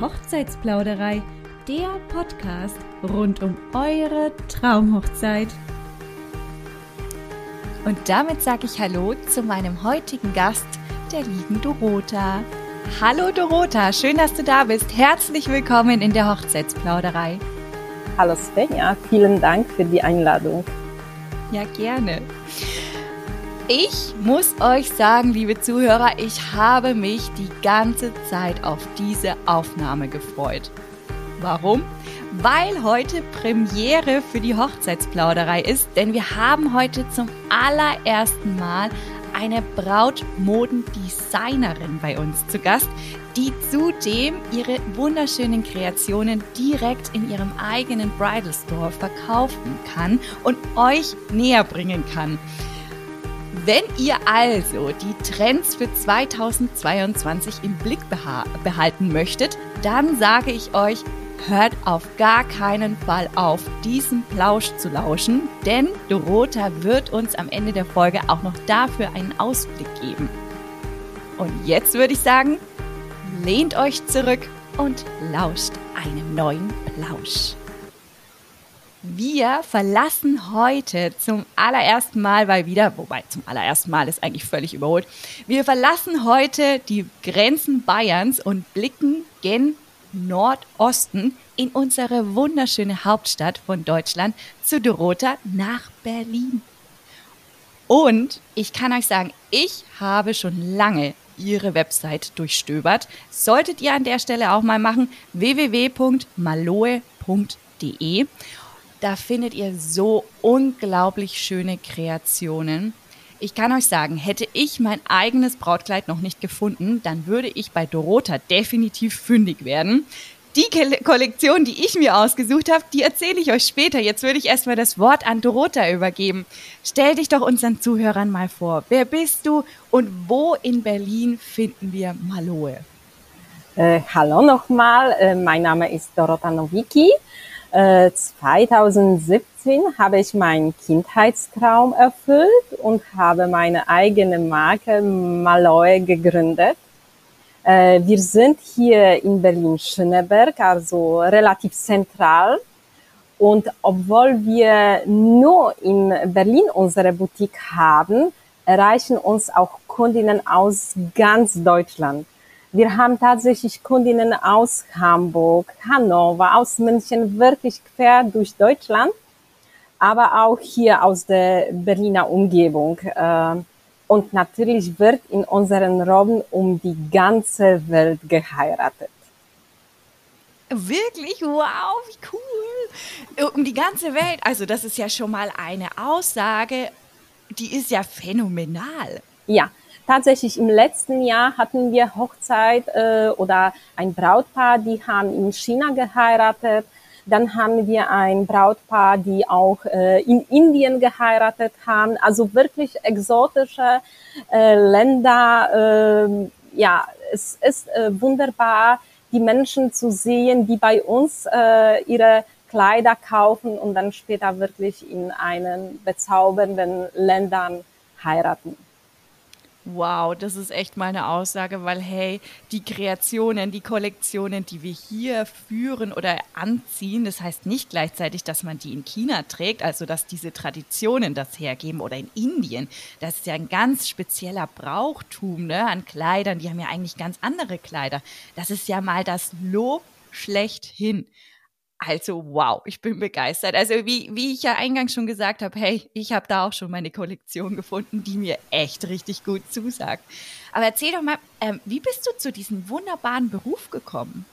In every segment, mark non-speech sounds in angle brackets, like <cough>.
Hochzeitsplauderei, der Podcast rund um eure Traumhochzeit. Und damit sage ich Hallo zu meinem heutigen Gast, der lieben Dorota. Hallo Dorota, schön, dass du da bist. Herzlich willkommen in der Hochzeitsplauderei. Hallo Svenja, vielen Dank für die Einladung. Ja, gerne. Ich muss euch sagen, liebe Zuhörer, ich habe mich die ganze Zeit auf diese Aufnahme gefreut. Warum? Weil heute Premiere für die Hochzeitsplauderei ist, denn wir haben heute zum allerersten Mal eine Brautmodendesignerin bei uns zu Gast, die zudem ihre wunderschönen Kreationen direkt in ihrem eigenen Bridal Store verkaufen kann und euch näher bringen kann. Wenn ihr also die Trends für 2022 im Blick behalten möchtet, dann sage ich euch, hört auf gar keinen Fall auf, diesen Plausch zu lauschen, denn Dorota wird uns am Ende der Folge auch noch dafür einen Ausblick geben. Und jetzt würde ich sagen, lehnt euch zurück und lauscht einem neuen Plausch. Wir verlassen heute zum allerersten Mal, weil wieder, wobei zum allerersten Mal ist eigentlich völlig überholt, wir verlassen heute die Grenzen Bayerns und blicken gen Nordosten in unsere wunderschöne Hauptstadt von Deutschland zu Dorota nach Berlin. Und ich kann euch sagen, ich habe schon lange ihre Website durchstöbert. Solltet ihr an der Stelle auch mal machen, www.maloe.de. Da findet ihr so unglaublich schöne Kreationen. Ich kann euch sagen, hätte ich mein eigenes Brautkleid noch nicht gefunden, dann würde ich bei Dorota definitiv fündig werden. Die Kollektion, die ich mir ausgesucht habe, die erzähle ich euch später. Jetzt würde ich erstmal das Wort an Dorota übergeben. Stell dich doch unseren Zuhörern mal vor. Wer bist du und wo in Berlin finden wir Maloe? Äh, hallo nochmal, äh, mein Name ist Dorota Nowicki. 2017 äh, habe ich meinen Kindheitstraum erfüllt und habe meine eigene Marke Malloy gegründet. Äh, wir sind hier in Berlin-Schöneberg, also relativ zentral. Und obwohl wir nur in Berlin unsere Boutique haben, erreichen uns auch Kundinnen aus ganz Deutschland. Wir haben tatsächlich Kundinnen aus Hamburg, Hannover, aus München, wirklich quer durch Deutschland, aber auch hier aus der Berliner Umgebung. Äh, und natürlich wird in unseren Räumen um die ganze Welt geheiratet. Wirklich? Wow, wie cool. Um die ganze Welt. Also das ist ja schon mal eine Aussage, die ist ja phänomenal. Ja, tatsächlich im letzten Jahr hatten wir Hochzeit äh, oder ein Brautpaar, die haben in China geheiratet. Dann haben wir ein Brautpaar, die auch äh, in Indien geheiratet haben. Also wirklich exotische äh, Länder. Äh, ja, es ist äh, wunderbar, die Menschen zu sehen, die bei uns äh, ihre Kleider kaufen und dann später wirklich in einen bezaubernden Ländern heiraten. Wow, das ist echt mal eine Aussage, weil hey, die Kreationen, die Kollektionen, die wir hier führen oder anziehen, das heißt nicht gleichzeitig, dass man die in China trägt, also dass diese Traditionen das hergeben oder in Indien. Das ist ja ein ganz spezieller Brauchtum ne, an Kleidern. Die haben ja eigentlich ganz andere Kleider. Das ist ja mal das Lob schlechthin. Also wow, ich bin begeistert. Also wie, wie ich ja eingangs schon gesagt habe, hey, ich habe da auch schon meine Kollektion gefunden, die mir echt richtig gut zusagt. Aber erzähl doch mal, ähm, wie bist du zu diesem wunderbaren Beruf gekommen?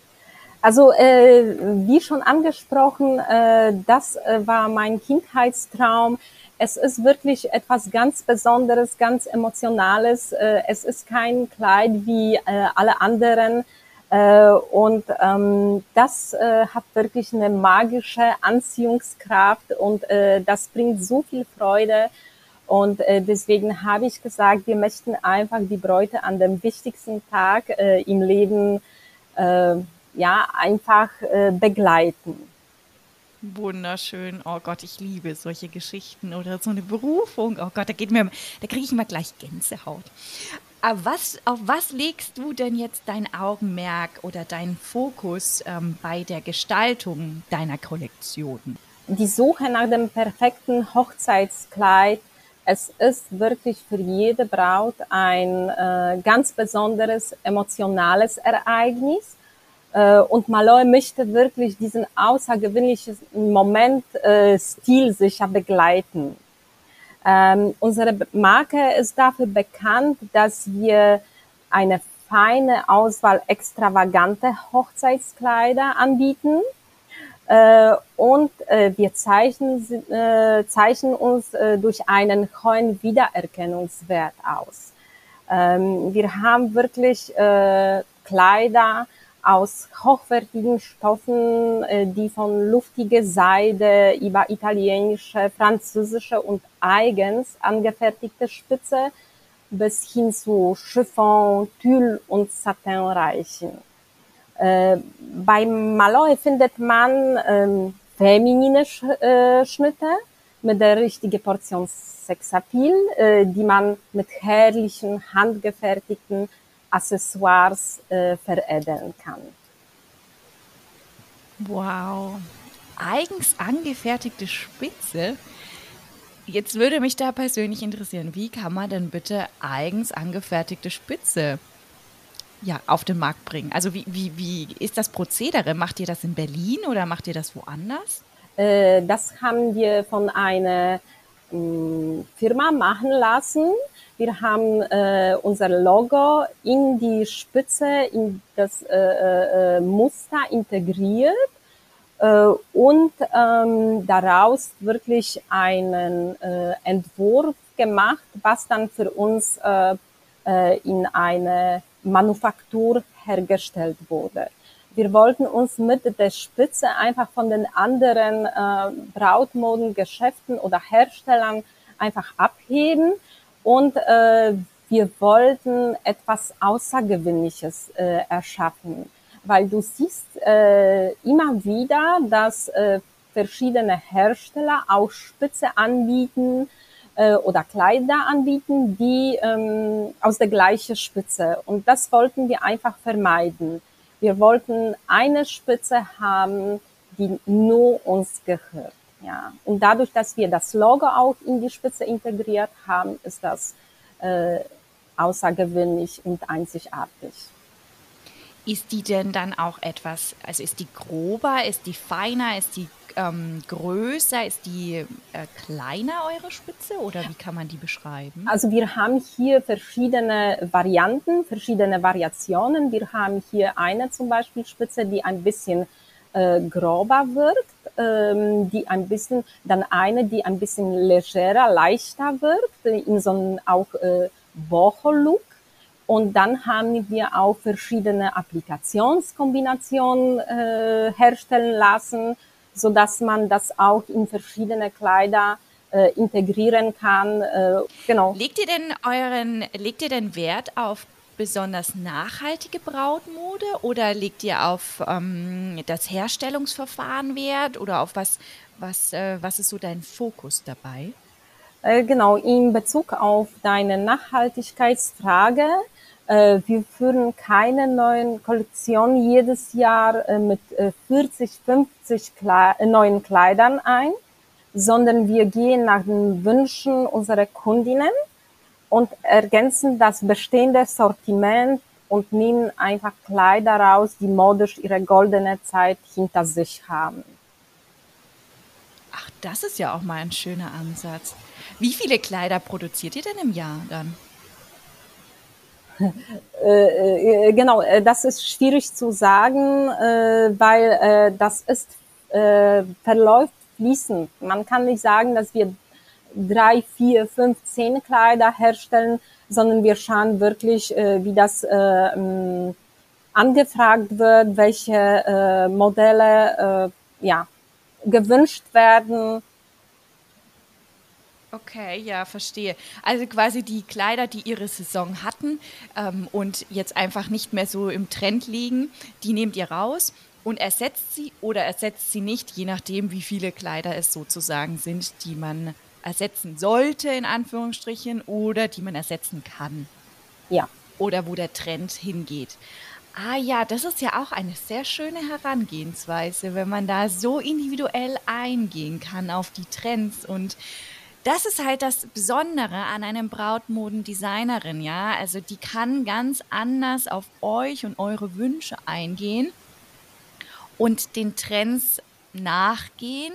Also äh, wie schon angesprochen, äh, das äh, war mein Kindheitstraum. Es ist wirklich etwas ganz Besonderes, ganz Emotionales. Äh, es ist kein Kleid wie äh, alle anderen äh, und ähm, das äh, hat wirklich eine magische Anziehungskraft und äh, das bringt so viel Freude. Und äh, deswegen habe ich gesagt, wir möchten einfach die Bräute an dem wichtigsten Tag äh, im Leben äh, ja einfach äh, begleiten. Wunderschön. Oh Gott, ich liebe solche Geschichten oder so eine Berufung. Oh Gott, da geht mir, da kriege ich immer gleich Gänsehaut. Aber was, auf was legst du denn jetzt dein Augenmerk oder deinen Fokus ähm, bei der Gestaltung deiner Kollektion? Die Suche nach dem perfekten Hochzeitskleid, es ist wirklich für jede Braut ein äh, ganz besonderes emotionales Ereignis. Äh, und Malloy möchte wirklich diesen außergewöhnlichen Moment äh, stilsicher begleiten. Ähm, unsere Marke ist dafür bekannt, dass wir eine feine Auswahl extravagante Hochzeitskleider anbieten. Äh, und äh, wir zeichnen, äh, zeichnen uns äh, durch einen hohen Wiedererkennungswert aus. Ähm, wir haben wirklich äh, Kleider, aus hochwertigen Stoffen, äh, die von luftiger Seide über italienische, französische und eigens angefertigte Spitze bis hin zu Chiffon, Tulle und Satin reichen. Äh, beim Malloy findet man ähm, feminine äh, Schnitte mit der richtigen Portion Sexapil, die man mit herrlichen, handgefertigten Accessoires äh, veredeln kann. Wow, eigens angefertigte Spitze. Jetzt würde mich da persönlich interessieren, wie kann man denn bitte eigens angefertigte Spitze ja, auf den Markt bringen? Also wie, wie, wie ist das Prozedere? Macht ihr das in Berlin oder macht ihr das woanders? Äh, das haben wir von einer Firma machen lassen wir haben äh, unser Logo in die Spitze, in das äh, äh, Muster integriert äh, und ähm, daraus wirklich einen äh, Entwurf gemacht, was dann für uns äh, äh, in eine Manufaktur hergestellt wurde. Wir wollten uns mit der Spitze einfach von den anderen äh, Brautmodengeschäften oder Herstellern einfach abheben und äh, wir wollten etwas Außergewöhnliches äh, erschaffen, weil du siehst äh, immer wieder, dass äh, verschiedene Hersteller auch Spitze anbieten äh, oder Kleider anbieten, die ähm, aus der gleichen Spitze. Und das wollten wir einfach vermeiden. Wir wollten eine Spitze haben, die nur uns gehört. Ja. Und dadurch, dass wir das Logo auch in die Spitze integriert haben, ist das äh, außergewöhnlich und einzigartig. Ist die denn dann auch etwas, also ist die grober, ist die feiner, ist die ähm, größer, ist die äh, kleiner, eure Spitze, oder wie kann man die beschreiben? Also wir haben hier verschiedene Varianten, verschiedene Variationen. Wir haben hier eine zum Beispiel Spitze, die ein bisschen äh, grober wirkt, ähm, die ein bisschen, dann eine, die ein bisschen legerer, leichter wirkt, in so einem auch äh, Boho-Look. Und dann haben wir auch verschiedene Applikationskombinationen äh, herstellen lassen, so dass man das auch in verschiedene Kleider äh, integrieren kann. Äh, genau. Legt ihr denn euren, legt ihr denn Wert auf besonders nachhaltige Brautmode oder legt ihr auf ähm, das Herstellungsverfahren Wert oder auf was, was, äh, was ist so dein Fokus dabei? Äh, genau, in Bezug auf deine Nachhaltigkeitsfrage, wir führen keine neuen Kollektionen jedes Jahr äh, mit 40, äh, 50 Kle äh, neuen Kleidern ein, sondern wir gehen nach den Wünschen unserer Kundinnen und ergänzen das bestehende Sortiment und nehmen einfach Kleider raus, die modisch ihre goldene Zeit hinter sich haben. Ach, das ist ja auch mal ein schöner Ansatz. Wie viele Kleider produziert ihr denn im Jahr dann? Äh, äh, genau, äh, das ist schwierig zu sagen, weil das ist verläuft fließend. Man kann nicht sagen, dass wir drei, vier, fünf, zehn Kleider herstellen, sondern wir schauen wirklich, wie das ähm, angefragt wird, welche Modelle ja, gewünscht werden. Okay, ja, verstehe. Also quasi die Kleider, die ihre Saison hatten ähm, und jetzt einfach nicht mehr so im Trend liegen, die nehmt ihr raus und ersetzt sie oder ersetzt sie nicht, je nachdem, wie viele Kleider es sozusagen sind, die man ersetzen sollte, in Anführungsstrichen, oder die man ersetzen kann. Ja. Oder wo der Trend hingeht. Ah ja, das ist ja auch eine sehr schöne Herangehensweise, wenn man da so individuell eingehen kann auf die Trends und das ist halt das Besondere an einem Brautmodendesignerin, ja. Also die kann ganz anders auf euch und eure Wünsche eingehen und den Trends nachgehen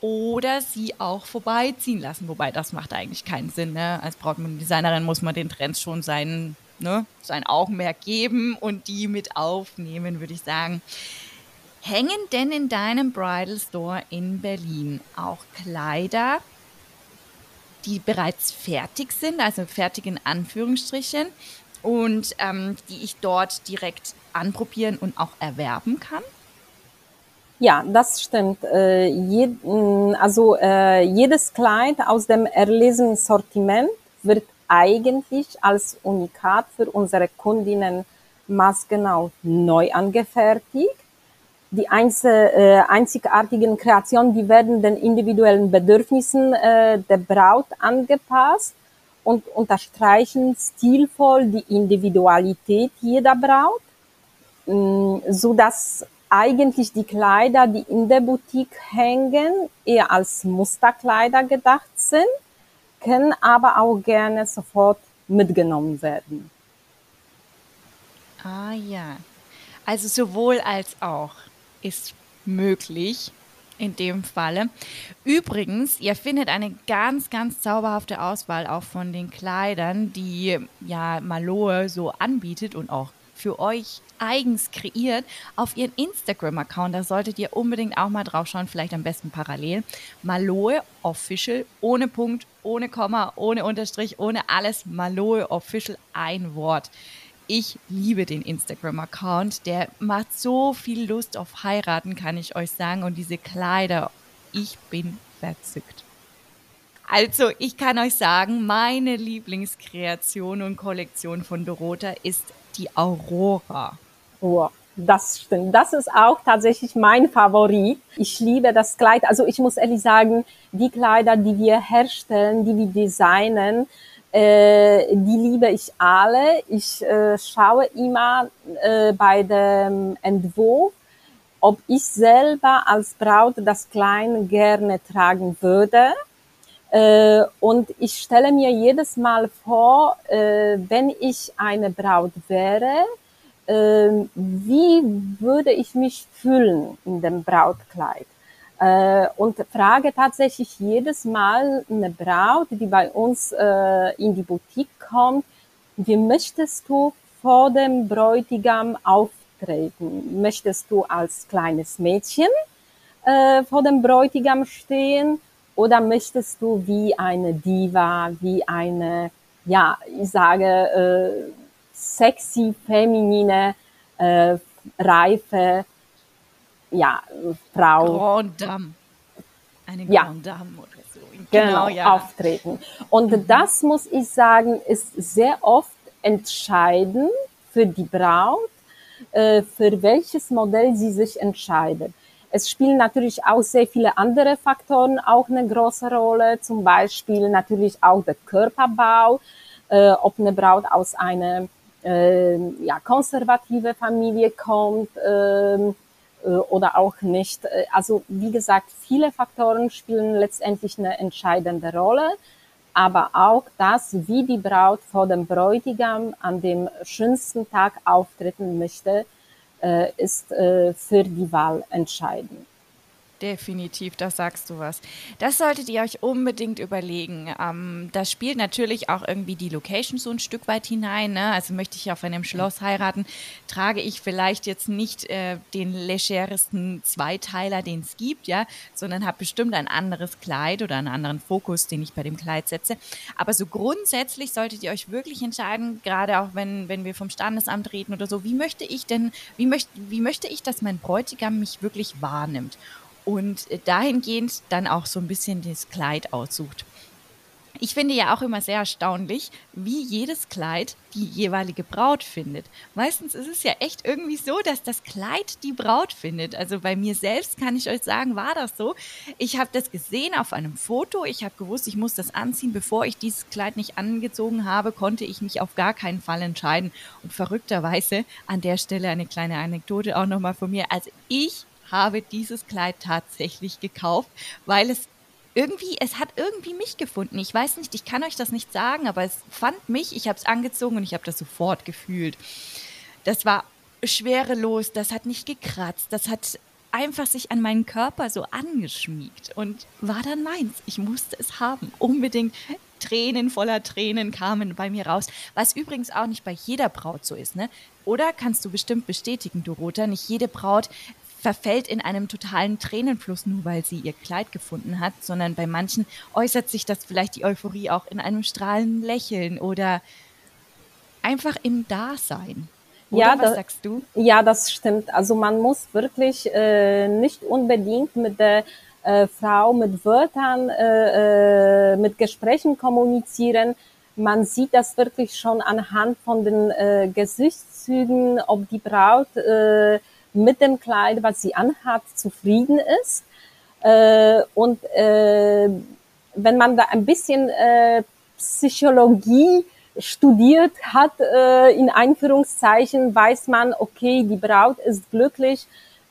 oder sie auch vorbeiziehen lassen. Wobei das macht eigentlich keinen Sinn. Ne? Als Brautmodendesignerin muss man den Trends schon sein, ne, sein Augenmerk geben und die mit aufnehmen, würde ich sagen. Hängen denn in deinem Bridal Store in Berlin auch Kleider, die bereits fertig sind, also fertig in Anführungsstrichen, und ähm, die ich dort direkt anprobieren und auch erwerben kann? Ja, das stimmt. Äh, je, also äh, jedes Kleid aus dem erlesenen Sortiment wird eigentlich als Unikat für unsere Kundinnen maßgenau neu angefertigt die äh, einzigartigen Kreationen, die werden den individuellen Bedürfnissen äh, der Braut angepasst und unterstreichen stilvoll die Individualität jeder Braut, mm, so dass eigentlich die Kleider, die in der Boutique hängen, eher als Musterkleider gedacht sind, können aber auch gerne sofort mitgenommen werden. Ah ja, also sowohl als auch ist möglich in dem Falle. Übrigens, ihr findet eine ganz, ganz zauberhafte Auswahl auch von den Kleidern, die ja Maloe so anbietet und auch für euch eigens kreiert auf ihren Instagram-Account. Da solltet ihr unbedingt auch mal drauf schauen, vielleicht am besten parallel. Maloe Official, ohne Punkt, ohne Komma, ohne Unterstrich, ohne alles. Maloe Official, ein Wort. Ich liebe den Instagram-Account. Der macht so viel Lust auf Heiraten, kann ich euch sagen. Und diese Kleider, ich bin verzückt. Also, ich kann euch sagen, meine Lieblingskreation und Kollektion von Dorota ist die Aurora. Oh, das stimmt. Das ist auch tatsächlich mein Favorit. Ich liebe das Kleid. Also ich muss ehrlich sagen, die Kleider, die wir herstellen, die wir designen, äh, die liebe ich alle. Ich äh, schaue immer äh, bei dem Entwurf, ob ich selber als Braut das Kleid gerne tragen würde. Äh, und ich stelle mir jedes Mal vor, äh, wenn ich eine Braut wäre, wie würde ich mich fühlen in dem Brautkleid? Äh, und frage tatsächlich jedes Mal eine Braut, die bei uns äh, in die Boutique kommt, wie möchtest du vor dem Bräutigam auftreten? Möchtest du als kleines Mädchen äh, vor dem Bräutigam stehen oder möchtest du wie eine Diva, wie eine, ja, ich sage, äh, sexy, feminine, äh, reife ja, Frau. Grand Dame. Eine ja. Grand Dame oder so. Genau, genau ja. auftreten. Und mhm. das muss ich sagen, ist sehr oft entscheidend für die Braut, äh, für welches Modell sie sich entscheidet. Es spielen natürlich auch sehr viele andere Faktoren auch eine große Rolle, zum Beispiel natürlich auch der Körperbau, äh, ob eine Braut aus einer äh, ja, konservative Familie kommt, äh, oder auch nicht. Äh, also wie gesagt, viele Faktoren spielen letztendlich eine entscheidende Rolle, aber auch das, wie die Braut vor dem Bräutigam an dem schönsten Tag auftreten möchte, äh, ist für die Wahl entscheidend. Definitiv, da sagst du was. Das solltet ihr euch unbedingt überlegen. Ähm, das spielt natürlich auch irgendwie die Location so ein Stück weit hinein. Ne? Also möchte ich auf einem Schloss heiraten, trage ich vielleicht jetzt nicht äh, den legeresten Zweiteiler, den es gibt, ja, sondern habe bestimmt ein anderes Kleid oder einen anderen Fokus, den ich bei dem Kleid setze. Aber so grundsätzlich solltet ihr euch wirklich entscheiden, gerade auch wenn, wenn wir vom Standesamt reden oder so, wie möchte ich denn, wie möchte, wie möchte ich, dass mein Bräutigam mich wirklich wahrnimmt? Und dahingehend dann auch so ein bisschen das Kleid aussucht. Ich finde ja auch immer sehr erstaunlich, wie jedes Kleid die jeweilige Braut findet. Meistens ist es ja echt irgendwie so, dass das Kleid die Braut findet. Also bei mir selbst kann ich euch sagen, war das so. Ich habe das gesehen auf einem Foto. Ich habe gewusst, ich muss das anziehen. Bevor ich dieses Kleid nicht angezogen habe, konnte ich mich auf gar keinen Fall entscheiden. Und verrückterweise an der Stelle eine kleine Anekdote auch nochmal von mir. Also ich habe dieses Kleid tatsächlich gekauft, weil es irgendwie, es hat irgendwie mich gefunden. Ich weiß nicht, ich kann euch das nicht sagen, aber es fand mich, ich habe es angezogen und ich habe das sofort gefühlt. Das war schwerelos, das hat nicht gekratzt, das hat einfach sich an meinen Körper so angeschmiegt und war dann meins. Ich musste es haben, unbedingt. Tränen voller Tränen kamen bei mir raus, was übrigens auch nicht bei jeder Braut so ist, ne? Oder kannst du bestimmt bestätigen, Dorota, nicht jede Braut verfällt in einem totalen Tränenfluss, nur weil sie ihr Kleid gefunden hat, sondern bei manchen äußert sich das vielleicht die Euphorie auch in einem strahlenden Lächeln oder einfach im Dasein. Oder ja, was das, sagst du? Ja, das stimmt. Also man muss wirklich äh, nicht unbedingt mit der äh, Frau mit Wörtern, äh, äh mit Gesprächen kommunizieren. Man sieht das wirklich schon anhand von den äh, Gesichtszügen, ob die Braut äh, mit dem Kleid, was sie anhat, zufrieden ist. Äh, und äh, wenn man da ein bisschen äh, Psychologie studiert hat, äh, in Einführungszeichen, weiß man, okay, die Braut ist glücklich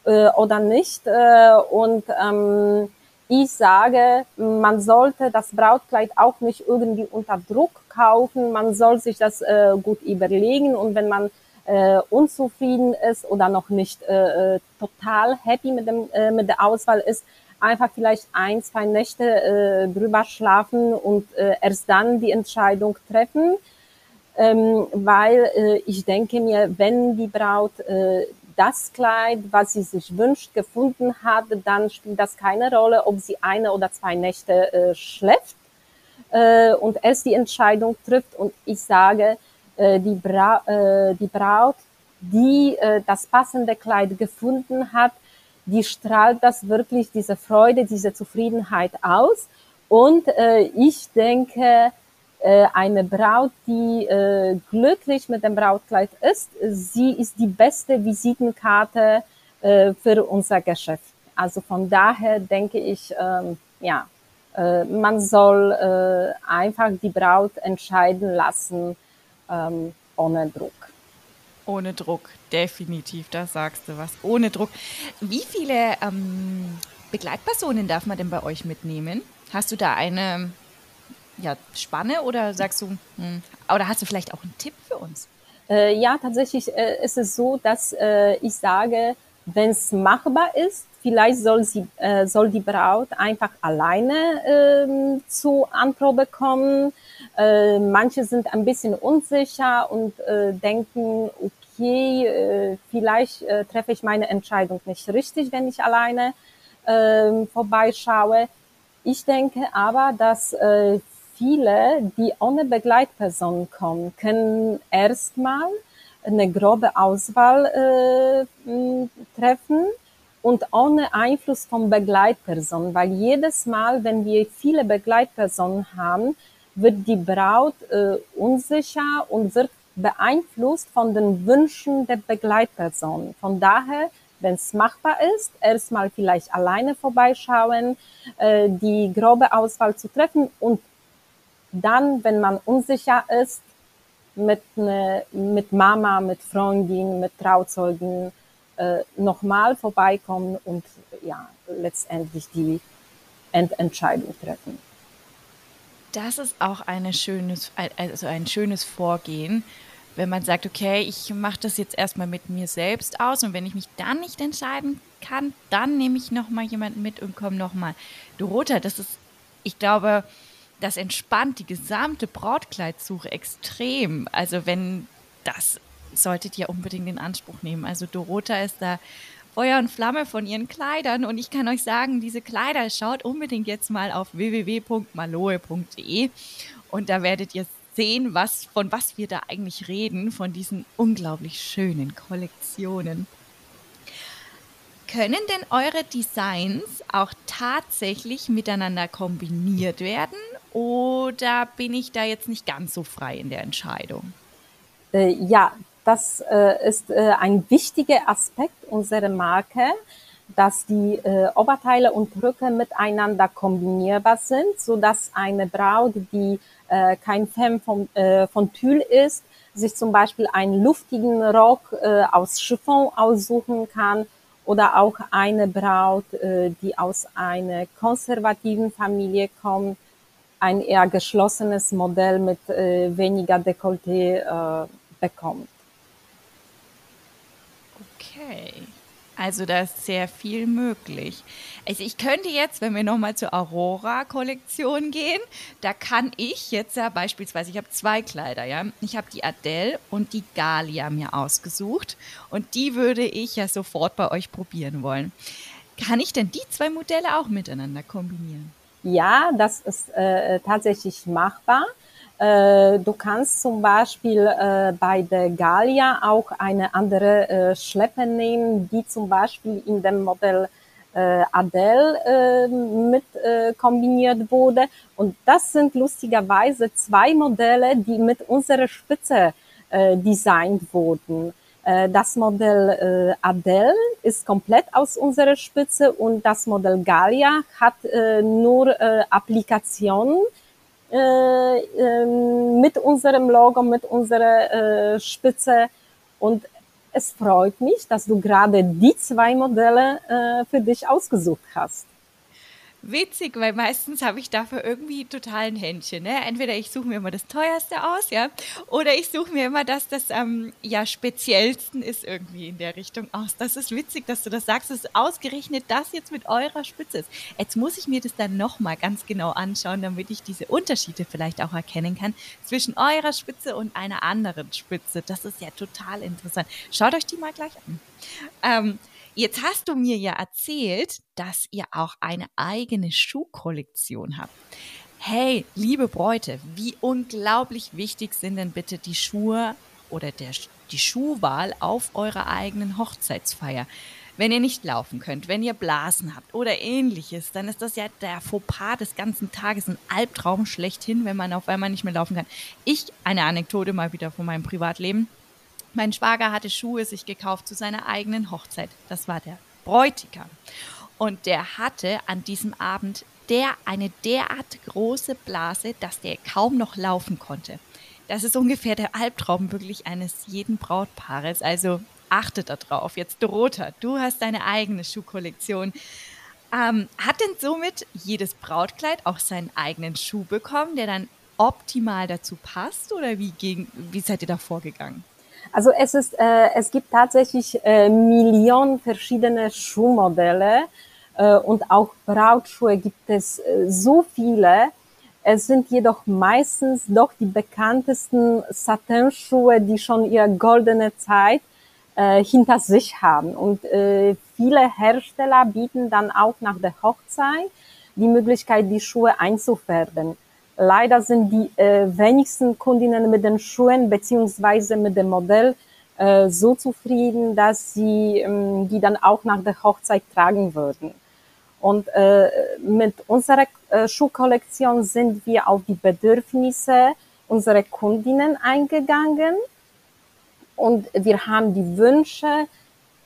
äh, oder nicht. Äh, und ähm, ich sage, man sollte das Brautkleid auch nicht irgendwie unter Druck kaufen. Man soll sich das äh, gut überlegen. Und wenn man äh, unzufrieden ist oder noch nicht äh, äh, total happy mit, dem, äh, mit der Auswahl ist, einfach vielleicht ein, zwei Nächte äh, drüber schlafen und äh, erst dann die Entscheidung treffen. Ähm, weil äh, ich denke mir, wenn die Braut äh, das Kleid, was sie sich wünscht, gefunden hat, dann spielt das keine Rolle, ob sie eine oder zwei Nächte äh, schläft äh, und erst die Entscheidung trifft. Und ich sage, äh, die, Bra äh, die Braut, die äh, das passende Kleid gefunden hat, die strahlt das wirklich, diese Freude, diese Zufriedenheit aus. Und äh, ich denke, äh, eine Braut, die äh, glücklich mit dem Brautkleid ist, sie ist die beste Visitenkarte äh, für unser Geschäft. Also von daher denke ich, ähm, ja, äh, man soll äh, einfach die Braut entscheiden lassen, ähm, ohne Druck. Ohne Druck, definitiv, da sagst du was. Ohne Druck. Wie viele ähm, Begleitpersonen darf man denn bei euch mitnehmen? Hast du da eine ja, Spanne oder sagst du, hm, oder hast du vielleicht auch einen Tipp für uns? Äh, ja, tatsächlich äh, ist es so, dass äh, ich sage, wenn es machbar ist, vielleicht soll, sie, äh, soll die Braut einfach alleine äh, zur Anprobe kommen. Äh, manche sind ein bisschen unsicher und äh, denken, okay, äh, vielleicht äh, treffe ich meine Entscheidung nicht richtig, wenn ich alleine äh, vorbeischaue. Ich denke aber, dass äh, viele, die ohne Begleitperson kommen, können erstmal eine grobe Auswahl treffen und ohne Einfluss von Begleitpersonen, weil jedes Mal, wenn wir viele Begleitpersonen haben, wird die Braut äh, unsicher und wird beeinflusst von den Wünschen der Begleitperson. Von daher, wenn es machbar ist, erstmal vielleicht alleine vorbeischauen, äh, die grobe Auswahl zu treffen und dann, wenn man unsicher ist, mit, ne, mit Mama, mit Freundin, mit Trauzeugen äh, nochmal vorbeikommen und ja, letztendlich die Endentscheidung treffen. Das ist auch eine schönes, also ein schönes Vorgehen, wenn man sagt, okay, ich mache das jetzt erstmal mit mir selbst aus und wenn ich mich dann nicht entscheiden kann, dann nehme ich nochmal jemanden mit und komme nochmal. Dorota, das ist, ich glaube, das entspannt die gesamte Brautkleidsuche extrem. Also wenn das solltet ihr unbedingt in Anspruch nehmen. Also Dorota ist da Feuer und Flamme von ihren Kleidern und ich kann euch sagen, diese Kleider schaut unbedingt jetzt mal auf www.maloe.de und da werdet ihr sehen, was von was wir da eigentlich reden, von diesen unglaublich schönen Kollektionen. Können denn eure Designs auch tatsächlich miteinander kombiniert werden oder bin ich da jetzt nicht ganz so frei in der Entscheidung? Äh, ja, das äh, ist äh, ein wichtiger Aspekt unserer Marke, dass die äh, Oberteile und Röcke miteinander kombinierbar sind, so dass eine Braut, die äh, kein Fan von, äh, von Tüll ist, sich zum Beispiel einen luftigen Rock äh, aus Chiffon aussuchen kann oder auch eine Braut, äh, die aus einer konservativen Familie kommt, ein eher geschlossenes Modell mit äh, weniger Dekolleté äh, bekommt. Okay. Also da ist sehr viel möglich. Also ich könnte jetzt, wenn wir nochmal zur Aurora-Kollektion gehen, da kann ich jetzt ja beispielsweise, ich habe zwei Kleider, ja. Ich habe die Adele und die Galia mir ausgesucht und die würde ich ja sofort bei euch probieren wollen. Kann ich denn die zwei Modelle auch miteinander kombinieren? Ja, das ist äh, tatsächlich machbar. Äh, du kannst zum Beispiel äh, bei der Gallia auch eine andere äh, Schleppe nehmen, die zum Beispiel in dem Modell äh, Adele äh, mit äh, kombiniert wurde. Und das sind lustigerweise zwei Modelle, die mit unserer Spitze äh, designt wurden. Das Modell Adele ist komplett aus unserer Spitze und das Modell Gallia hat nur Applikationen, ähm, mit unserem Logo, mit unserer äh, Spitze. Und es freut mich, dass du gerade die zwei Modelle äh, für dich ausgesucht hast witzig, weil meistens habe ich dafür irgendwie total ein Händchen. Ne? Entweder ich suche mir immer das teuerste aus, ja, oder ich suche mir immer das, das ähm, ja speziellsten ist irgendwie in der Richtung aus. Das ist witzig, dass du das sagst. Das ist ausgerechnet das jetzt mit eurer Spitze ist. Jetzt muss ich mir das dann nochmal ganz genau anschauen, damit ich diese Unterschiede vielleicht auch erkennen kann zwischen eurer Spitze und einer anderen Spitze. Das ist ja total interessant. Schaut euch die mal gleich an. Ähm, Jetzt hast du mir ja erzählt, dass ihr auch eine eigene Schuhkollektion habt. Hey, liebe Bräute, wie unglaublich wichtig sind denn bitte die Schuhe oder der, die Schuhwahl auf eurer eigenen Hochzeitsfeier? Wenn ihr nicht laufen könnt, wenn ihr Blasen habt oder ähnliches, dann ist das ja der Fauxpas des ganzen Tages, ein Albtraum schlechthin, wenn man auf einmal nicht mehr laufen kann. Ich, eine Anekdote mal wieder von meinem Privatleben. Mein Schwager hatte Schuhe sich gekauft zu seiner eigenen Hochzeit. Das war der Bräutigam. Und der hatte an diesem Abend der eine derart große Blase, dass der kaum noch laufen konnte. Das ist ungefähr der Albtraum wirklich eines jeden Brautpaares. Also achtet darauf. Jetzt Dorota, du hast deine eigene Schuhkollektion. Ähm, hat denn somit jedes Brautkleid auch seinen eigenen Schuh bekommen, der dann optimal dazu passt? Oder wie, gegen, wie seid ihr da vorgegangen? Also es ist, äh, es gibt tatsächlich äh, Millionen verschiedene Schuhmodelle äh, und auch Brautschuhe gibt es äh, so viele. Es sind jedoch meistens doch die bekanntesten Satinschuhe, die schon ihre goldene Zeit äh, hinter sich haben. Und äh, viele Hersteller bieten dann auch nach der Hochzeit die Möglichkeit, die Schuhe einzufärben. Leider sind die äh, wenigsten Kundinnen mit den Schuhen beziehungsweise mit dem Modell äh, so zufrieden, dass sie ähm, die dann auch nach der Hochzeit tragen würden. Und äh, mit unserer äh, Schuhkollektion sind wir auf die Bedürfnisse unserer Kundinnen eingegangen und wir haben die Wünsche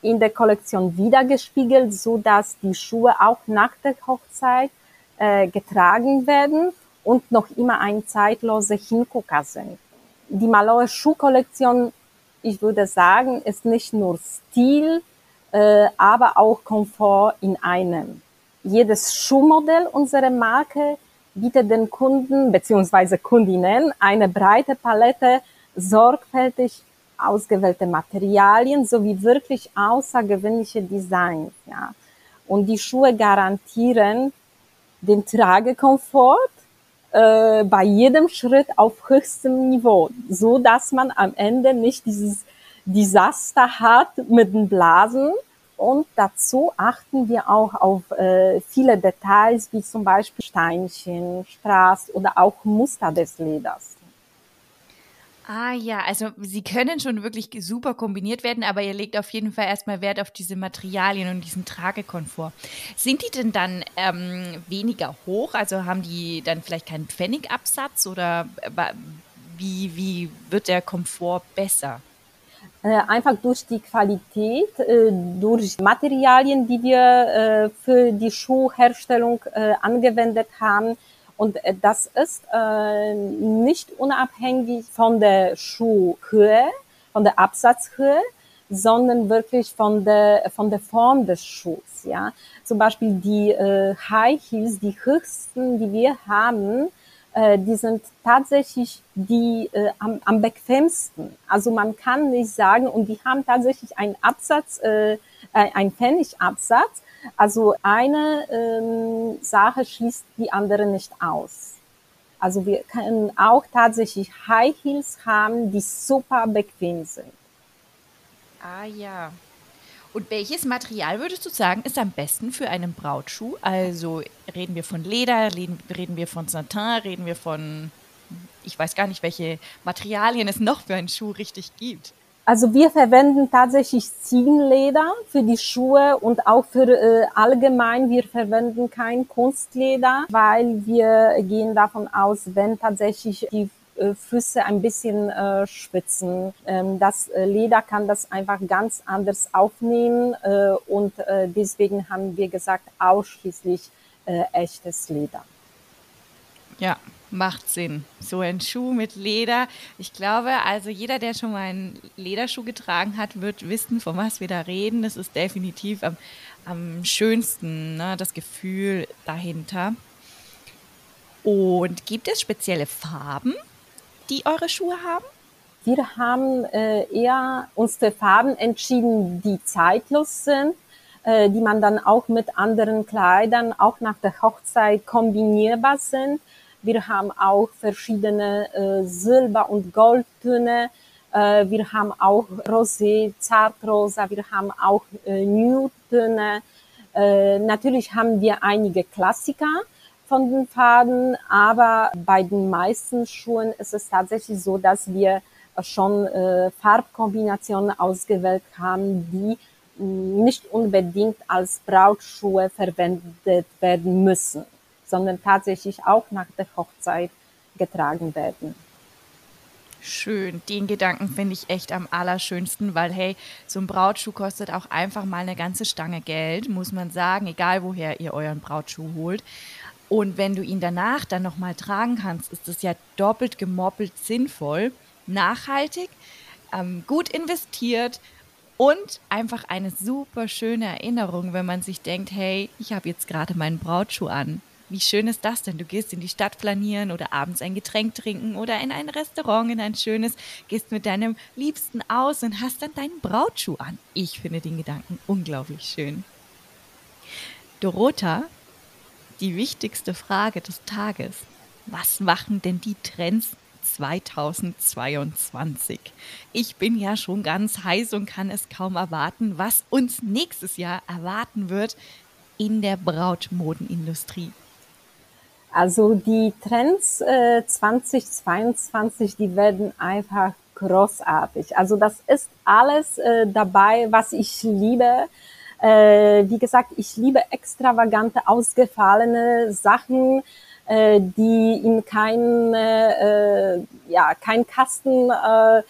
in der Kollektion wiedergespiegelt, so dass die Schuhe auch nach der Hochzeit äh, getragen werden und noch immer ein zeitlose Hingucker sind. Die Malloy Schuhkollektion, ich würde sagen, ist nicht nur Stil, äh, aber auch Komfort in einem. Jedes Schuhmodell unserer Marke bietet den Kunden bzw. Kundinnen eine breite Palette sorgfältig ausgewählte Materialien sowie wirklich außergewöhnliche Designs. Ja. Und die Schuhe garantieren den Tragekomfort äh, bei jedem Schritt auf höchstem Niveau, so dass man am Ende nicht dieses Desaster hat mit den Blasen. Und dazu achten wir auch auf äh, viele Details, wie zum Beispiel Steinchen, Straß oder auch Muster des Leders. Ah ja, also sie können schon wirklich super kombiniert werden, aber ihr legt auf jeden Fall erstmal Wert auf diese Materialien und diesen Tragekomfort. Sind die denn dann ähm, weniger hoch? Also haben die dann vielleicht keinen Pfennigabsatz oder äh, wie, wie wird der Komfort besser? Äh, einfach durch die Qualität, äh, durch Materialien, die wir für die Schuhherstellung angewendet haben, und äh, das ist äh, nicht unabhängig von der Schuhhöhe, von der Absatzhöhe, sondern wirklich von der, von der Form des Schuhs. Ja? Zum Beispiel die äh, High Heels, die höchsten, die wir haben, äh, die sind tatsächlich die äh, am, am bequemsten. Also man kann nicht sagen, und die haben tatsächlich einen Absatz, äh, ein Pfennigabsatz, also eine ähm, Sache schließt die andere nicht aus. Also wir können auch tatsächlich High Heels haben, die super bequem sind. Ah ja. Und welches Material würdest du sagen, ist am besten für einen Brautschuh? Also reden wir von Leder, reden, wir von Satin, reden wir von, ich weiß gar nicht, welche Materialien es noch für einen Schuh richtig gibt. Also wir verwenden tatsächlich Ziegenleder für die Schuhe und auch für äh, allgemein. Wir verwenden kein Kunstleder, weil wir gehen davon aus, wenn tatsächlich die äh, Füße ein bisschen äh, schwitzen. Ähm, das äh, Leder kann das einfach ganz anders aufnehmen äh, und äh, deswegen haben wir gesagt, ausschließlich echtes Leder. Ja, macht Sinn. So ein Schuh mit Leder. Ich glaube, also jeder, der schon mal einen Lederschuh getragen hat, wird wissen, von was wir da reden. Das ist definitiv am, am schönsten, ne? das Gefühl dahinter. Und gibt es spezielle Farben, die eure Schuhe haben? Wir haben äh, eher uns für Farben entschieden, die zeitlos sind, äh, die man dann auch mit anderen Kleidern, auch nach der Hochzeit kombinierbar sind. Wir haben auch verschiedene äh, Silber- und Goldtöne. Äh, wir haben auch Rosé, Zartrosa. Wir haben auch äh, Nude-Töne. Äh, natürlich haben wir einige Klassiker von den Farben, aber bei den meisten Schuhen ist es tatsächlich so, dass wir schon äh, Farbkombinationen ausgewählt haben, die nicht unbedingt als Brautschuhe verwendet werden müssen sondern tatsächlich auch nach der Hochzeit getragen werden. Schön, den Gedanken finde ich echt am allerschönsten, weil hey, so ein Brautschuh kostet auch einfach mal eine ganze Stange Geld, muss man sagen, egal woher ihr euren Brautschuh holt. Und wenn du ihn danach dann nochmal tragen kannst, ist das ja doppelt gemoppelt sinnvoll, nachhaltig, ähm, gut investiert und einfach eine super schöne Erinnerung, wenn man sich denkt, hey, ich habe jetzt gerade meinen Brautschuh an. Wie schön ist das denn? Du gehst in die Stadt flanieren oder abends ein Getränk trinken oder in ein Restaurant, in ein schönes, gehst mit deinem Liebsten aus und hast dann deinen Brautschuh an. Ich finde den Gedanken unglaublich schön. Dorota, die wichtigste Frage des Tages. Was machen denn die Trends 2022. Ich bin ja schon ganz heiß und kann es kaum erwarten, was uns nächstes Jahr erwarten wird in der Brautmodenindustrie. Also die Trends äh, 2022, die werden einfach großartig. Also das ist alles äh, dabei, was ich liebe. Äh, wie gesagt, ich liebe extravagante, ausgefallene Sachen, äh, die in kein, äh, ja, kein Kasten äh,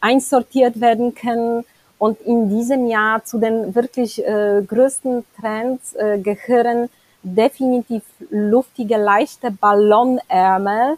einsortiert werden können. Und in diesem Jahr zu den wirklich äh, größten Trends äh, gehören definitiv luftige, leichte Ballonärmel.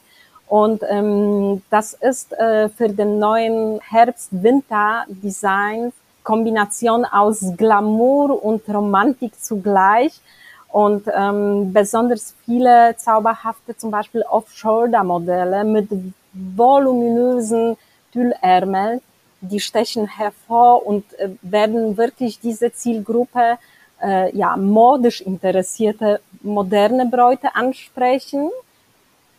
Und ähm, das ist äh, für den neuen Herbst-Winter-Design Kombination aus Glamour und Romantik zugleich. Und ähm, besonders viele zauberhafte, zum Beispiel Off-Shoulder-Modelle mit voluminösen Tüllärmeln, die stechen hervor und äh, werden wirklich diese Zielgruppe äh, ja, modisch interessierte moderne Bräute ansprechen.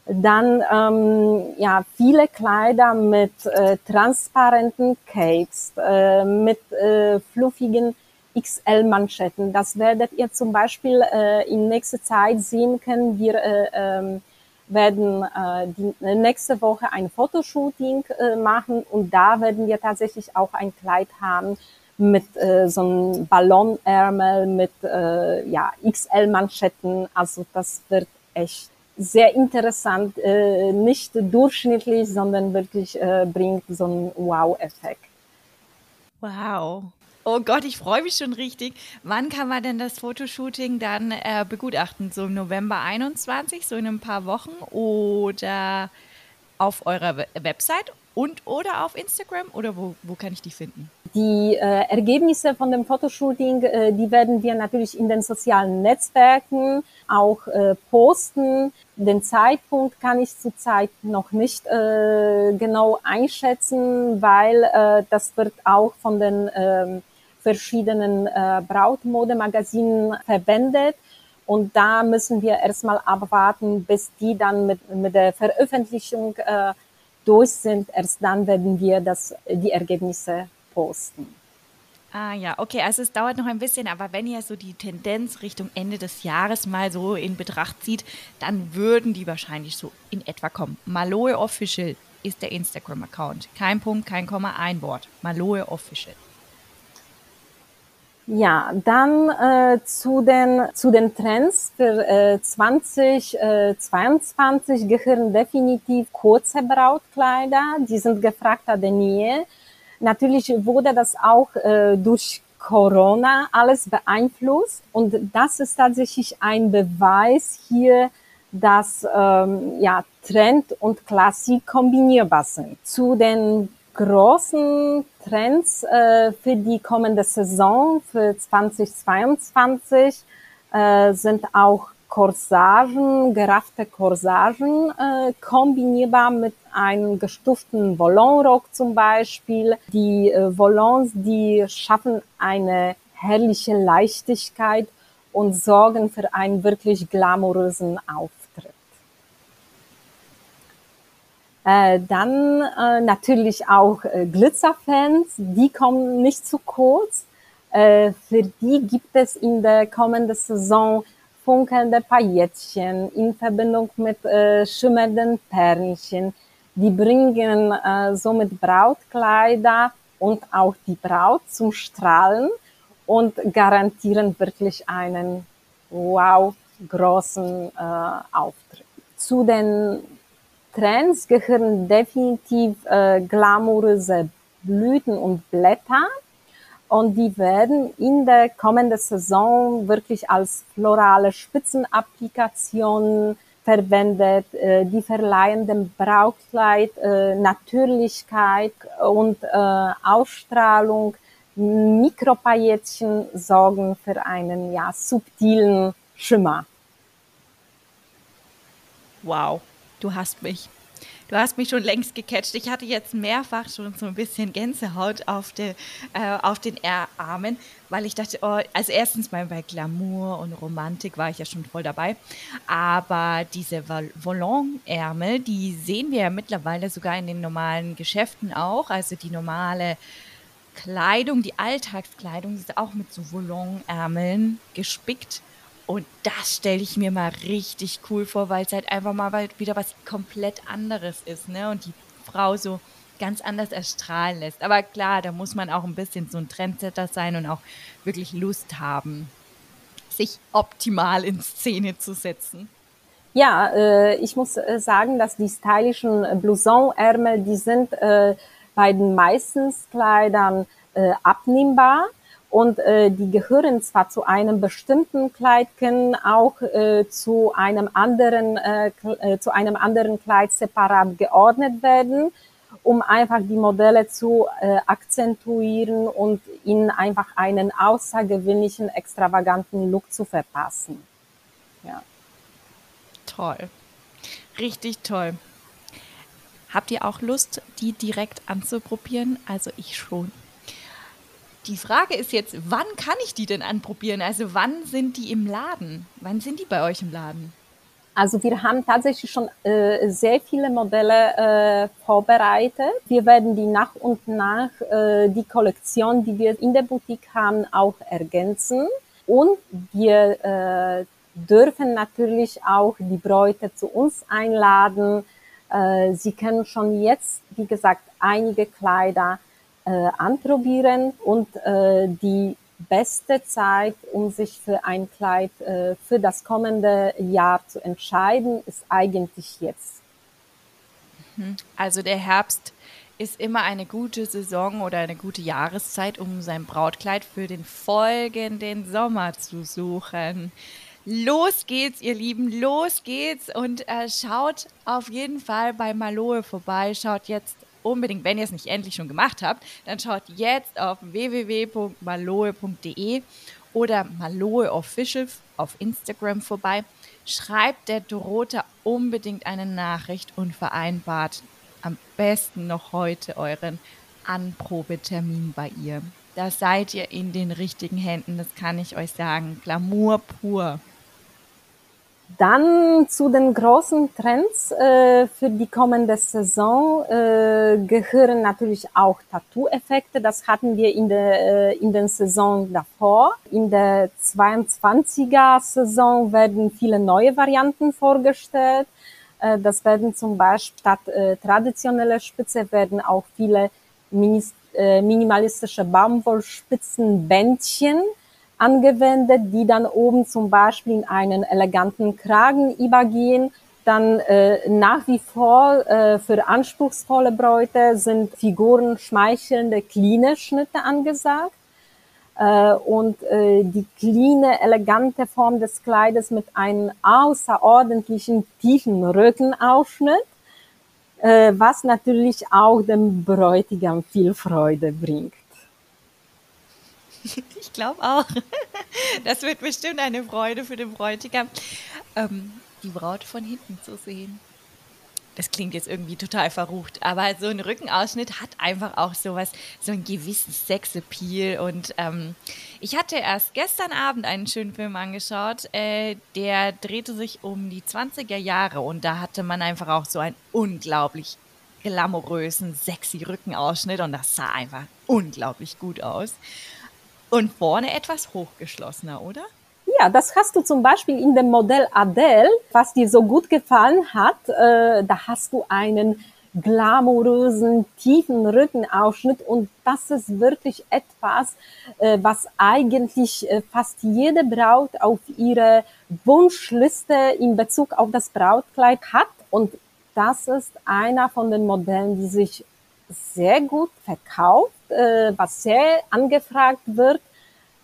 Dann ähm, ja, viele Kleider mit äh, transparenten Capes, äh, mit äh, fluffigen XL-Manschetten. Das werdet ihr zum Beispiel äh, in nächster Zeit sehen können. Wir, äh, ähm, werden äh, die nächste Woche ein Fotoshooting äh, machen und da werden wir tatsächlich auch ein Kleid haben mit äh, so einem Ballonärmel, mit äh, ja, XL-Manschetten. Also das wird echt sehr interessant, äh, nicht durchschnittlich, sondern wirklich äh, bringt so einen Wow-Effekt. Wow. Oh Gott, ich freue mich schon richtig. Wann kann man denn das Fotoshooting dann äh, begutachten? So im November 21, so in ein paar Wochen oder auf eurer Website und oder auf Instagram oder wo, wo kann ich die finden? Die äh, Ergebnisse von dem Fotoshooting, äh, die werden wir natürlich in den sozialen Netzwerken auch äh, posten. Den Zeitpunkt kann ich zurzeit noch nicht äh, genau einschätzen, weil äh, das wird auch von den äh, verschiedenen äh, Brautmodemagazinen verwendet. Und da müssen wir erstmal abwarten, bis die dann mit, mit der Veröffentlichung äh, durch sind. Erst dann werden wir das, die Ergebnisse posten. Ah ja, okay, also es dauert noch ein bisschen, aber wenn ihr so die Tendenz Richtung Ende des Jahres mal so in Betracht zieht, dann würden die wahrscheinlich so in etwa kommen. Maloe Official ist der Instagram-Account. Kein Punkt, kein Komma, ein Wort. Maloe Official. Ja, dann äh, zu, den, zu den Trends für äh, 2022 äh, gehören definitiv kurze Brautkleider. Die sind gefragter denn je. Natürlich wurde das auch äh, durch Corona alles beeinflusst und das ist tatsächlich ein Beweis hier, dass ähm, ja, Trend und Klassik kombinierbar sind. Zu den großen Trends äh, für die kommende Saison für 2022 äh, sind auch Corsagen, geraffte Corsagen, äh, kombinierbar mit einem gestuften Volonrock zum Beispiel. Die äh, Volants, die schaffen eine herrliche Leichtigkeit und sorgen für einen wirklich glamourösen Auftritt. Äh, dann äh, natürlich auch äh, Glitzerfans, die kommen nicht zu kurz. Äh, für die gibt es in der kommenden Saison funkelnde Paillettchen in Verbindung mit äh, schimmernden Perlchen. Die bringen äh, somit Brautkleider und auch die Braut zum Strahlen und garantieren wirklich einen wow großen äh, Auftritt. Zu den Trends gehören definitiv äh, glamouröse Blüten und Blätter. Und die werden in der kommenden Saison wirklich als florale Spitzenapplikationen verwendet. Äh, die verleihen dem Brautkleid äh, Natürlichkeit und äh, Ausstrahlung. Mikropaillettchen sorgen für einen ja, subtilen Schimmer. Wow du hast mich. Du hast mich schon längst gecatcht. Ich hatte jetzt mehrfach schon so ein bisschen Gänsehaut auf, de, äh, auf den Armen, weil ich dachte, oh, also erstens mal bei Glamour und Romantik war ich ja schon voll dabei. Aber diese Volonärmel, die sehen wir ja mittlerweile sogar in den normalen Geschäften auch. Also die normale Kleidung, die Alltagskleidung ist auch mit so Volonärmeln gespickt. Und das stelle ich mir mal richtig cool vor, weil es halt einfach mal wieder was komplett anderes ist, ne? Und die Frau so ganz anders erstrahlen lässt. Aber klar, da muss man auch ein bisschen so ein Trendsetter sein und auch wirklich Lust haben, sich optimal in Szene zu setzen. Ja, äh, ich muss äh, sagen, dass die stylischen Blouson-Ärmel, die sind äh, bei den meisten Kleidern äh, abnehmbar und äh, die gehören zwar zu einem bestimmten Kleid, können auch äh, zu einem anderen äh, äh, zu einem anderen Kleid separat geordnet werden, um einfach die Modelle zu äh, akzentuieren und ihnen einfach einen außergewöhnlichen, extravaganten Look zu verpassen. Ja. Toll, richtig toll. Habt ihr auch Lust, die direkt anzuprobieren? Also ich schon. Die Frage ist jetzt, wann kann ich die denn anprobieren? Also wann sind die im Laden? Wann sind die bei euch im Laden? Also wir haben tatsächlich schon äh, sehr viele Modelle äh, vorbereitet. Wir werden die nach und nach äh, die Kollektion, die wir in der Boutique haben, auch ergänzen. Und wir äh, dürfen natürlich auch die Bräute zu uns einladen. Äh, sie können schon jetzt, wie gesagt, einige Kleider äh, anprobieren und äh, die beste Zeit, um sich für ein Kleid äh, für das kommende Jahr zu entscheiden, ist eigentlich jetzt. Mhm. Also der Herbst ist immer eine gute Saison oder eine gute Jahreszeit, um sein Brautkleid für den folgenden Sommer zu suchen. Los geht's, ihr Lieben, los geht's und äh, schaut auf jeden Fall bei Maloe vorbei. Schaut jetzt unbedingt, wenn ihr es nicht endlich schon gemacht habt, dann schaut jetzt auf www.maloe.de oder Maloe Official auf Instagram vorbei. Schreibt der Dorota unbedingt eine Nachricht und vereinbart am besten noch heute euren Anprobetermin bei ihr. Da seid ihr in den richtigen Händen, das kann ich euch sagen. Glamour pur. Dann zu den großen Trends äh, für die kommende Saison äh, gehören natürlich auch Tattoo-Effekte. Das hatten wir in der äh, in den Saison davor. In der 22er Saison werden viele neue Varianten vorgestellt. Äh, das werden zum Beispiel statt äh, traditionelle Spitze werden auch viele äh, minimalistische Baumwollspitzenbändchen angewendet, die dann oben zum Beispiel in einen eleganten Kragen übergehen. Dann äh, nach wie vor äh, für anspruchsvolle Bräute sind Figuren schmeichelnde, cleane Schnitte angesagt. Äh, und äh, die cleane, elegante Form des Kleides mit einem außerordentlichen tiefen Rückenausschnitt, äh, was natürlich auch dem Bräutigam viel Freude bringt. <laughs> Ich glaube auch. <laughs> Das wird bestimmt eine Freude für den Bräutigam, ähm, die Braut von hinten zu sehen. Das klingt jetzt irgendwie total verrucht, aber so ein Rückenausschnitt hat einfach auch sowas, so einen gewissen Sexappeal. Und ähm, ich hatte erst gestern Abend einen schönen Film angeschaut, äh, der drehte sich um die 20er Jahre und da hatte man einfach auch so einen unglaublich glamourösen, sexy Rückenausschnitt und das sah einfach unglaublich gut aus. Und vorne etwas hochgeschlossener, oder? Ja, das hast du zum Beispiel in dem Modell Adele, was dir so gut gefallen hat. Äh, da hast du einen glamourösen, tiefen Rückenausschnitt und das ist wirklich etwas, äh, was eigentlich äh, fast jede Braut auf ihre Wunschliste in Bezug auf das Brautkleid hat und das ist einer von den Modellen, die sich sehr gut verkauft, äh, was sehr angefragt wird,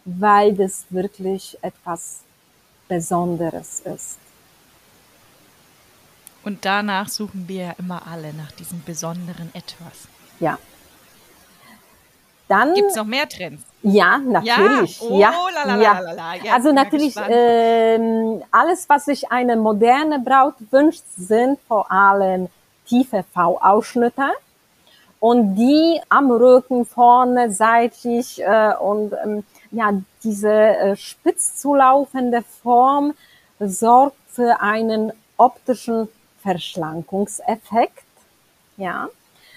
weil das wirklich etwas Besonderes ist. Und danach suchen wir ja immer alle nach diesem besonderen Etwas. Ja. Dann gibt es noch mehr Trends. Ja, natürlich. Ja, oh, ja, ja. also natürlich ähm, alles, was sich eine moderne Braut wünscht, sind vor allem tiefe V-Ausschnitte und die am Rücken vorne seitlich äh, und ähm, ja diese äh, spitz zulaufende Form sorgt für einen optischen Verschlankungseffekt ja.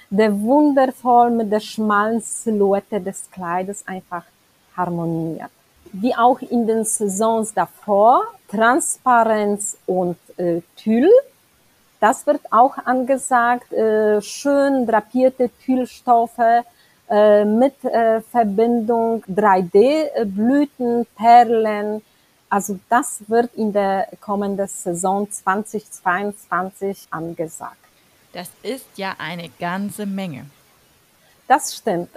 Der wundervoll mit der schmalen Silhouette des Kleides einfach harmoniert. Wie auch in den Saisons davor Transparenz und äh, Tüll das wird auch angesagt, äh, schön drapierte Tüllstoffe äh, mit äh, Verbindung 3D-Blüten, Perlen. Also das wird in der kommenden Saison 2022 angesagt. Das ist ja eine ganze Menge. Das stimmt.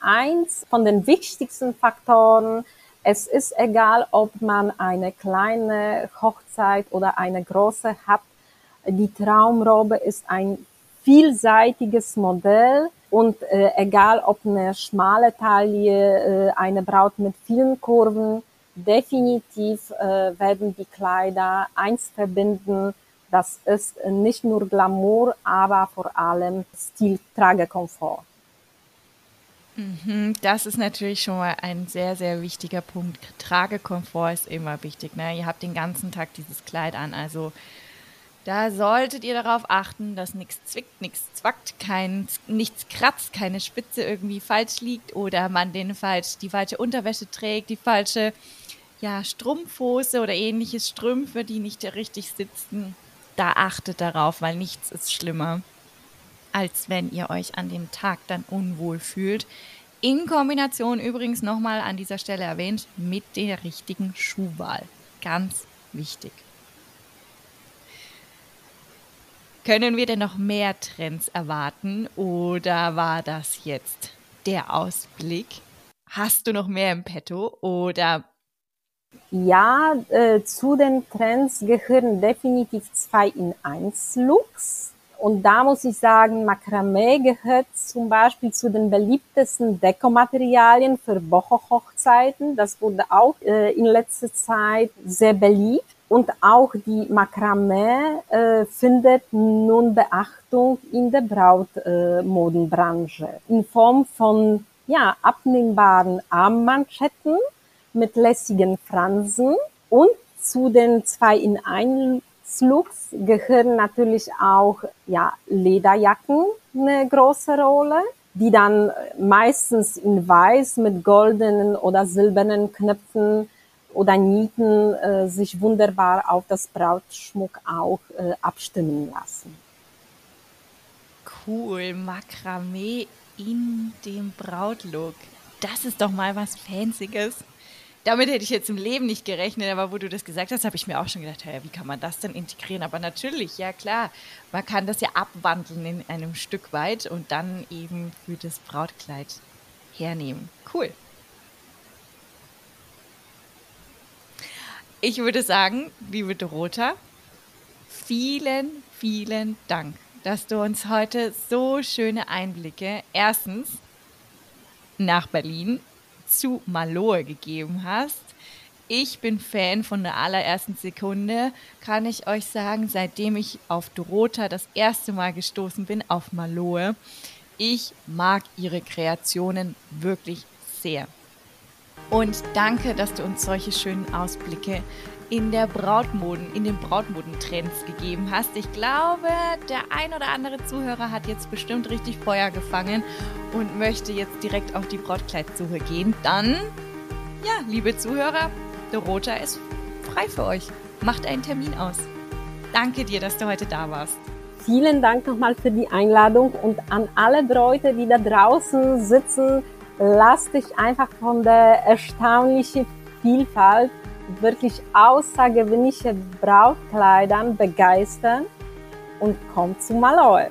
Eins von den wichtigsten Faktoren, es ist egal, ob man eine kleine Hochzeit oder eine große hat, die Traumrobe ist ein vielseitiges Modell und äh, egal ob eine schmale Taille, äh, eine Braut mit vielen Kurven, definitiv äh, werden die Kleider eins verbinden. Das ist nicht nur Glamour, aber vor allem Stil, Tragekomfort. Mhm, das ist natürlich schon mal ein sehr, sehr wichtiger Punkt. Tragekomfort ist immer wichtig. Ne? Ihr habt den ganzen Tag dieses Kleid an, also da solltet ihr darauf achten, dass nichts zwickt, nichts zwackt, kein, nichts kratzt, keine Spitze irgendwie falsch liegt oder man den falsch, die falsche Unterwäsche trägt, die falsche ja, Strumpfhose oder ähnliches Strümpfe, die nicht richtig sitzen, da achtet darauf, weil nichts ist schlimmer, als wenn ihr euch an dem Tag dann unwohl fühlt. In Kombination übrigens nochmal an dieser Stelle erwähnt mit der richtigen Schuhwahl. Ganz wichtig. Können wir denn noch mehr Trends erwarten oder war das jetzt der Ausblick? Hast du noch mehr im Petto oder? Ja, äh, zu den Trends gehören definitiv zwei in eins Looks. Und da muss ich sagen, Makramee gehört zum Beispiel zu den beliebtesten Dekomaterialien für Boho-Hochzeiten. Das wurde auch äh, in letzter Zeit sehr beliebt. Und auch die Makramee äh, findet nun Beachtung in der Brautmodenbranche. Äh, in Form von ja, abnehmbaren Armmanschetten mit lässigen Fransen. Und zu den zwei in ein Looks gehören natürlich auch ja, Lederjacken eine große Rolle, die dann meistens in weiß mit goldenen oder silbernen Knöpfen oder Nieten äh, sich wunderbar auf das Brautschmuck auch äh, abstimmen lassen. Cool, Makramee in dem Brautlook. Das ist doch mal was Fancyes. Damit hätte ich jetzt im Leben nicht gerechnet, aber wo du das gesagt hast, habe ich mir auch schon gedacht, ja, wie kann man das denn integrieren? Aber natürlich, ja klar, man kann das ja abwandeln in einem Stück weit und dann eben für das Brautkleid hernehmen. Cool. Ich würde sagen, liebe Dorota, vielen, vielen Dank, dass du uns heute so schöne Einblicke erstens nach Berlin zu Maloe gegeben hast. Ich bin Fan von der allerersten Sekunde, kann ich euch sagen, seitdem ich auf Dorota das erste Mal gestoßen bin, auf Maloe. Ich mag ihre Kreationen wirklich sehr. Und danke, dass du uns solche schönen Ausblicke in der Brautmoden, in den Brautmodentrends gegeben hast. Ich glaube, der ein oder andere Zuhörer hat jetzt bestimmt richtig Feuer gefangen und möchte jetzt direkt auf die Brautkleidsuche gehen. Dann, ja, liebe Zuhörer, der Roter ist frei für euch. Macht einen Termin aus. Danke dir, dass du heute da warst. Vielen Dank nochmal für die Einladung und an alle Bräute, die da draußen sitzen, lass dich einfach von der erstaunlichen Vielfalt wirklich außergewöhnliche Brautkleidern begeistern und komm zu Malloy.